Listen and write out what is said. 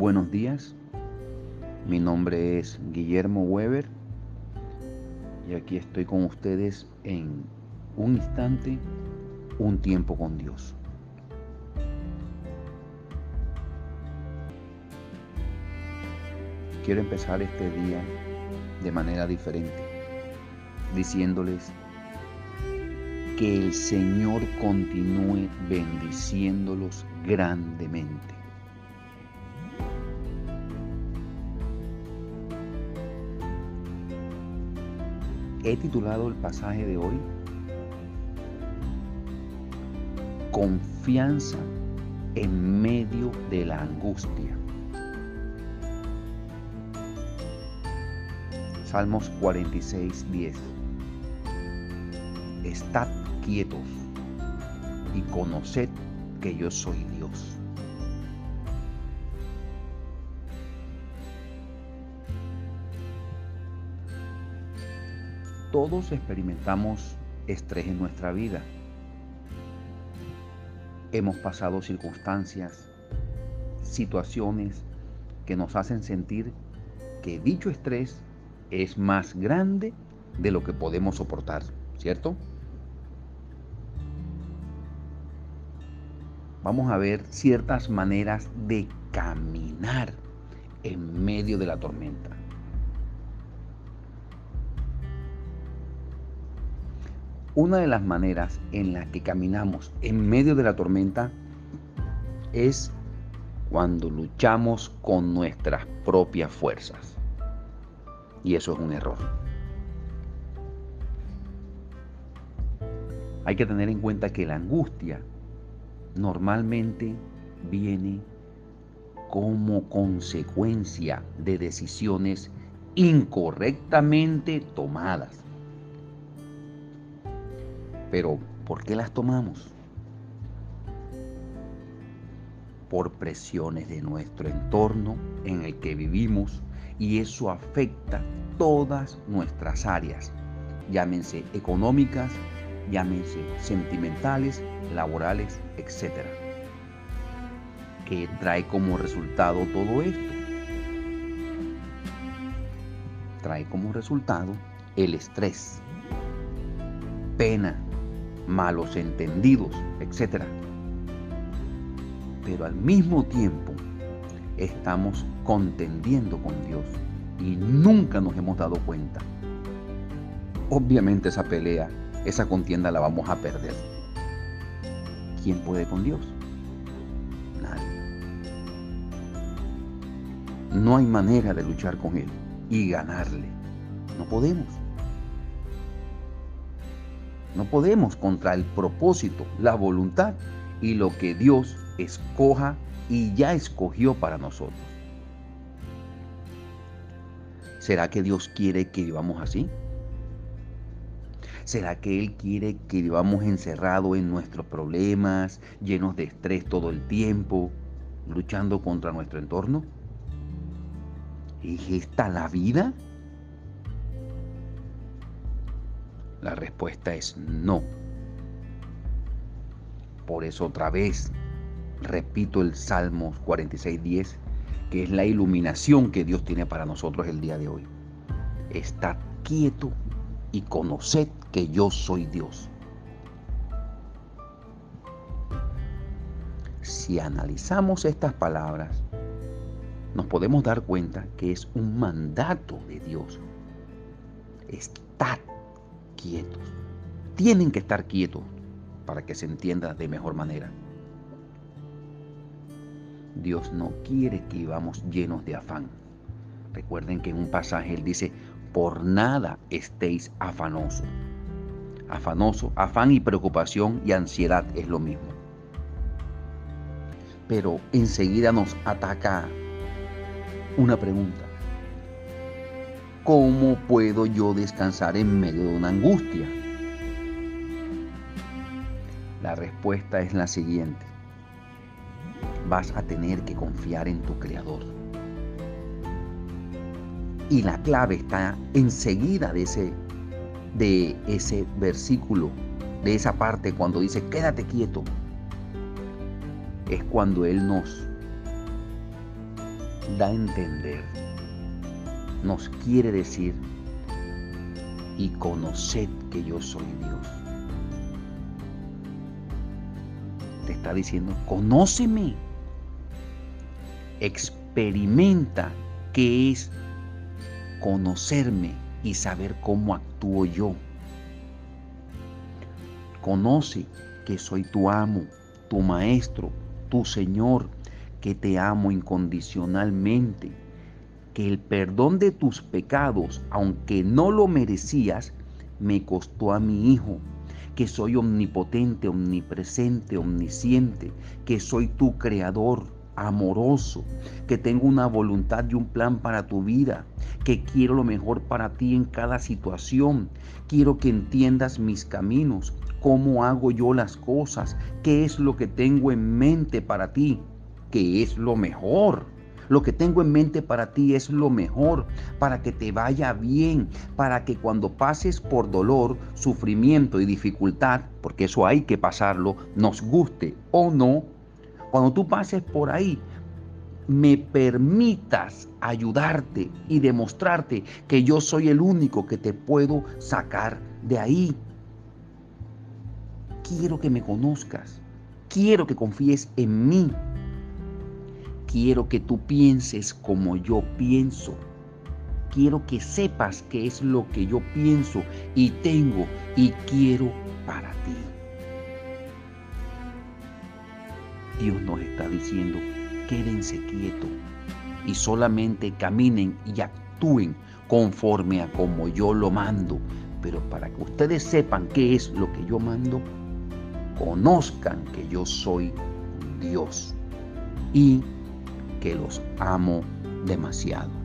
buenos días. Mi nombre es Guillermo Weber y aquí estoy con ustedes en un instante, un tiempo con Dios. Quiero empezar este día de manera diferente, diciéndoles que el Señor continúe bendiciéndolos grandemente. He titulado el pasaje de hoy Confianza en medio de la angustia. Salmos 46, 10. Estad quietos y conoced que yo soy Dios. Todos experimentamos estrés en nuestra vida. Hemos pasado circunstancias, situaciones que nos hacen sentir que dicho estrés es más grande de lo que podemos soportar, ¿cierto? Vamos a ver ciertas maneras de caminar en medio de la tormenta. Una de las maneras en las que caminamos en medio de la tormenta es cuando luchamos con nuestras propias fuerzas. Y eso es un error. Hay que tener en cuenta que la angustia normalmente viene como consecuencia de decisiones incorrectamente tomadas. Pero, ¿por qué las tomamos? Por presiones de nuestro entorno en el que vivimos y eso afecta todas nuestras áreas, llámense económicas, llámense sentimentales, laborales, etc. ¿Qué trae como resultado todo esto? Trae como resultado el estrés, pena, malos entendidos, etc. Pero al mismo tiempo estamos contendiendo con Dios y nunca nos hemos dado cuenta. Obviamente esa pelea, esa contienda la vamos a perder. ¿Quién puede con Dios? Nadie. No hay manera de luchar con Él y ganarle. No podemos. No podemos contra el propósito, la voluntad y lo que Dios escoja y ya escogió para nosotros. ¿Será que Dios quiere que vivamos así? ¿Será que Él quiere que vivamos encerrados en nuestros problemas, llenos de estrés todo el tiempo, luchando contra nuestro entorno? ¿Es esta la vida? La respuesta es no. Por eso otra vez repito el Salmo 46.10, que es la iluminación que Dios tiene para nosotros el día de hoy. Estad quieto y conoced que yo soy Dios. Si analizamos estas palabras, nos podemos dar cuenta que es un mandato de Dios. Estad quietos. Tienen que estar quietos para que se entienda de mejor manera. Dios no quiere que vivamos llenos de afán. Recuerden que en un pasaje Él dice, por nada estéis afanosos. Afanoso, afán y preocupación y ansiedad es lo mismo. Pero enseguida nos ataca una pregunta. ¿Cómo puedo yo descansar en medio de una angustia? La respuesta es la siguiente. Vas a tener que confiar en tu Creador. Y la clave está enseguida de ese, de ese versículo, de esa parte cuando dice, quédate quieto. Es cuando Él nos da a entender, nos quiere decir, y conoced que yo soy Dios. Te está diciendo, conóceme, experimenta qué es conocerme y saber cómo actúo yo. Conoce que soy tu amo, tu maestro, tu Señor, que te amo incondicionalmente, que el perdón de tus pecados, aunque no lo merecías, me costó a mi Hijo, que soy omnipotente, omnipresente, omnisciente, que soy tu creador amoroso, que tengo una voluntad y un plan para tu vida, que quiero lo mejor para ti en cada situación. Quiero que entiendas mis caminos, cómo hago yo las cosas, qué es lo que tengo en mente para ti, qué es lo mejor. Lo que tengo en mente para ti es lo mejor, para que te vaya bien, para que cuando pases por dolor, sufrimiento y dificultad, porque eso hay que pasarlo, nos guste o no, cuando tú pases por ahí, me permitas ayudarte y demostrarte que yo soy el único que te puedo sacar de ahí. Quiero que me conozcas. Quiero que confíes en mí. Quiero que tú pienses como yo pienso. Quiero que sepas qué es lo que yo pienso y tengo y quiero para ti. Dios nos está diciendo, quédense quietos y solamente caminen y actúen conforme a como yo lo mando. Pero para que ustedes sepan qué es lo que yo mando, conozcan que yo soy Dios y que los amo demasiado.